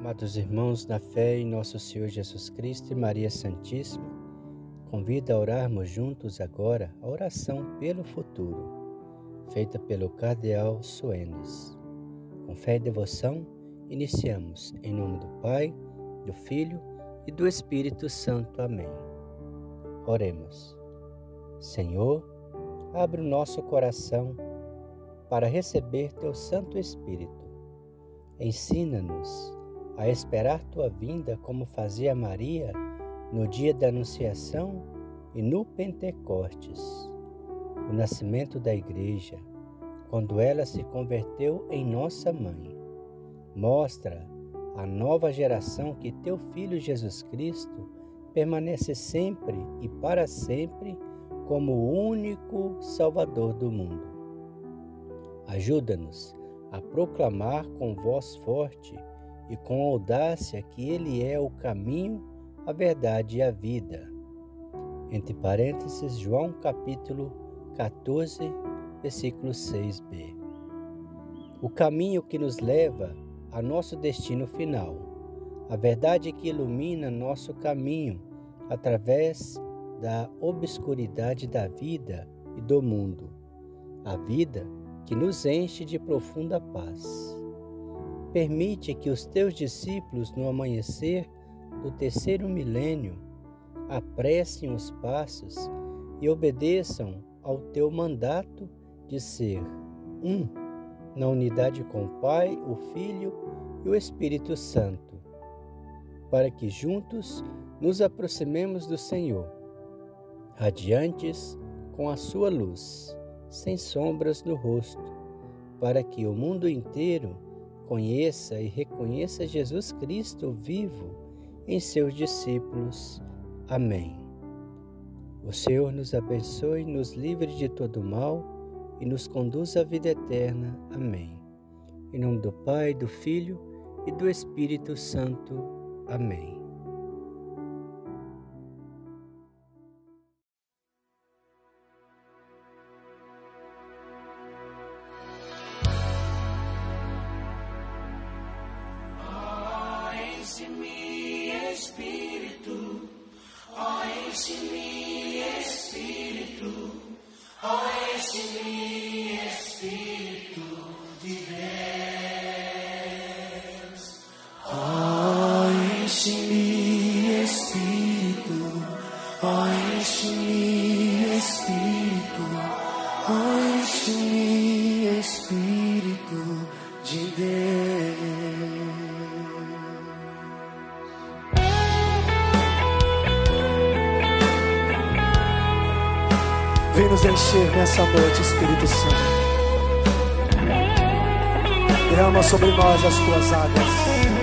Amados irmãos, na fé em nosso Senhor Jesus Cristo e Maria Santíssima, convido a orarmos juntos agora a oração pelo futuro, feita pelo Cardeal Soenes. Com fé e devoção, iniciamos em nome do Pai, do Filho e do Espírito Santo. Amém. Oremos. Senhor, abre o nosso coração para receber teu Santo Espírito. Ensina-nos a esperar tua vinda como fazia Maria no dia da Anunciação e no Pentecostes, o nascimento da Igreja, quando ela se converteu em nossa mãe. Mostra a nova geração que teu Filho Jesus Cristo permanece sempre e para sempre como o único Salvador do mundo. Ajuda-nos a proclamar com voz forte e com audácia que Ele é o caminho, a verdade e a vida. Entre parênteses, João capítulo 14, versículo 6b. O caminho que nos leva a nosso destino final, a verdade que ilumina nosso caminho através da obscuridade da vida e do mundo, a vida que nos enche de profunda paz. Permite que os teus discípulos, no amanhecer do terceiro milênio, apressem os passos e obedeçam ao teu mandato de ser um na unidade com o Pai, o Filho e o Espírito Santo, para que juntos nos aproximemos do Senhor, radiantes com a sua luz, sem sombras no rosto, para que o mundo inteiro conheça e reconheça Jesus Cristo vivo em seus discípulos. Amém. O Senhor nos abençoe, nos livre de todo mal e nos conduz à vida eterna. Amém. Em nome do Pai, do Filho e do Espírito Santo. Amém. Enche-me, Espírito, enche-me, Espírito nos encher nessa noite, Espírito Santo. Derrama sobre nós as tuas águas.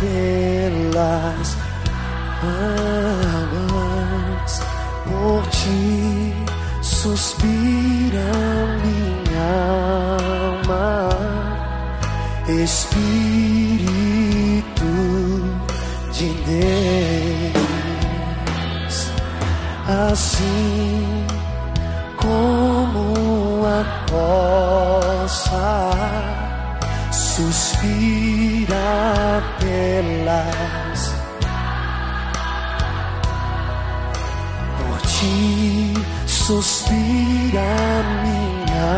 Pelas águas, por ti suspira minha alma, Espírito de Deus assim como a costa suspira pelas por ti suspira minha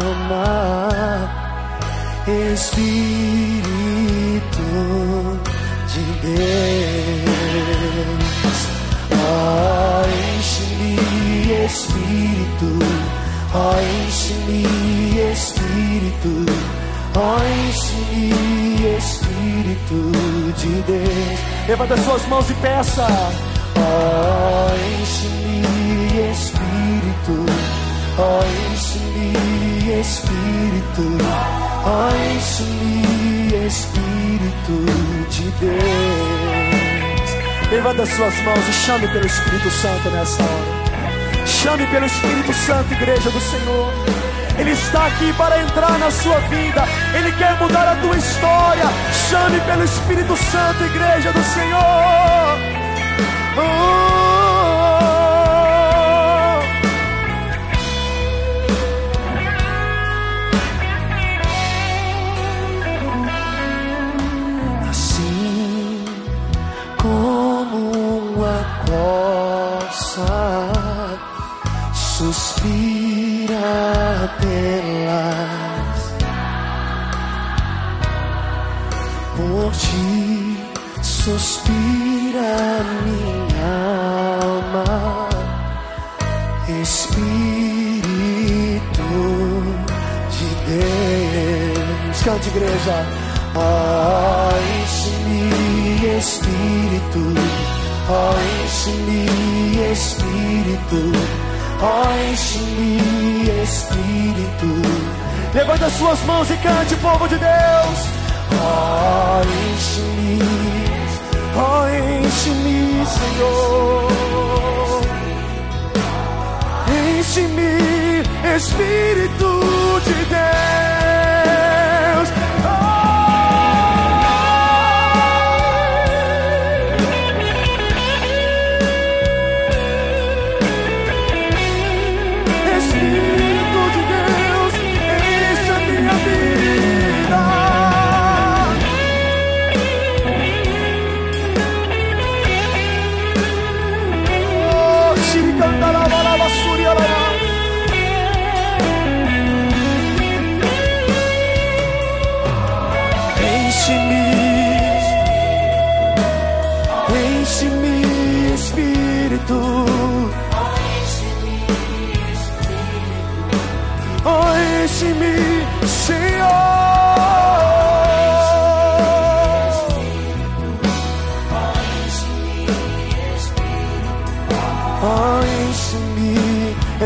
alma. Espírito de Deus. Ó, enche-me, Espírito, ó, enche-me, ó, Espírito de Deus. Levanta as suas mãos e peça. Ó, enche-me, Espírito, ó, enche-me, Espírito, ó, enche-me, Espírito de Deus. Levanta suas mãos e chame pelo Espírito Santo nessa hora. Chame pelo Espírito Santo, igreja do Senhor. Ele está aqui para entrar na sua vida. Ele quer mudar a tua história. Chame pelo Espírito Santo, igreja do Senhor. Oh. Cante, igreja. Enche-me, Espírito. Oh, enche-me, Espírito. Oh, enche-me, Espírito. Levanta suas mãos e cante, povo de Deus. Oh, enche-me, oh, enche-me, Senhor. Enche-me, Espírito de Deus.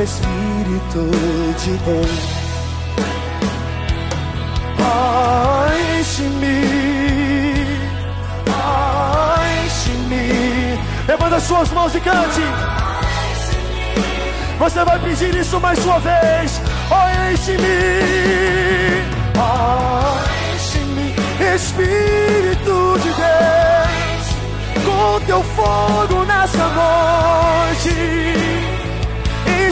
Espírito de Deus. Enche-me, enche-me. Levanta suas mãos e cante. Você vai pedir isso mais uma vez. Oh, enche-me, enche-me, Espírito de Deus, com teu fogo nessa noite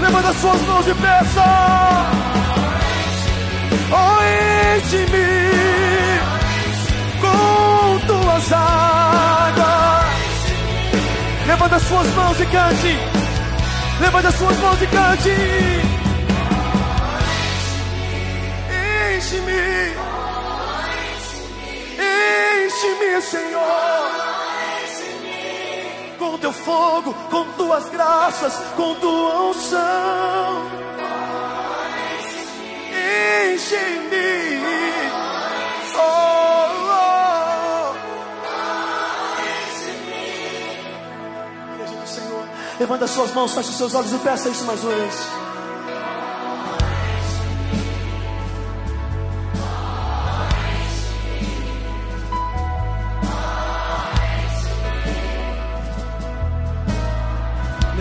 Levanta suas mãos e peça. Oh, enche-me com tuas águas. Levanta suas mãos e cante. Levanta suas mãos e cante. Enche-me. Enche-me, Senhor teu fogo, com tuas graças, com tua unção. Enche-me. Oh, oh. Levanta suas mãos, feche os seus olhos e peça isso mais uma vez.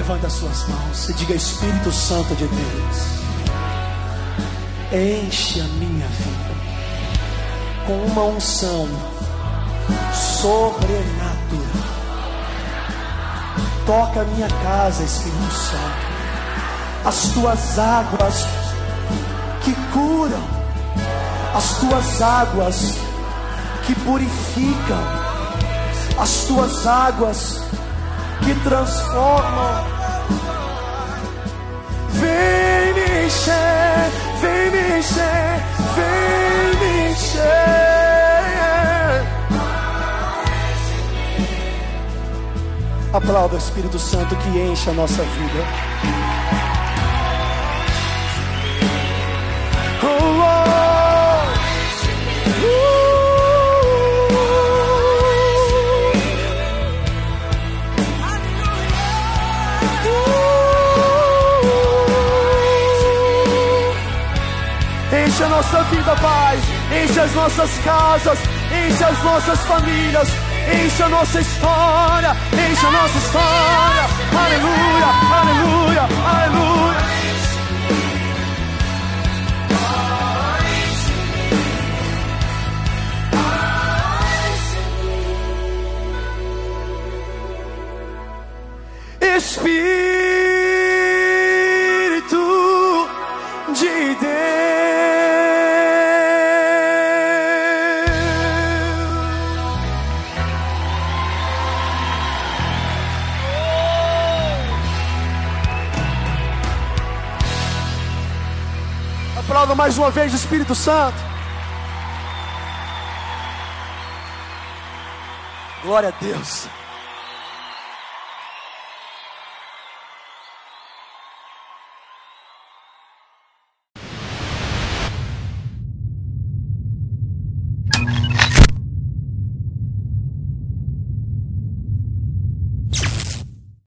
Levanta as suas mãos e diga: Espírito Santo de Deus, enche a minha vida com uma unção sobrenatural. Toca a minha casa, Espírito Santo. As tuas águas que curam, as tuas águas que purificam, as tuas águas que transformam Vem me encher, vem me encher, vem me encher. Aplauda o Espírito Santo que enche a nossa vida. Nossa vida, Pai. Enche as nossas casas. Enche as nossas famílias enche a nossa história, enche a nossa história. Aleluia, aleluia, aleluia. Espírito Mais uma vez o Espírito Santo. Glória a Deus.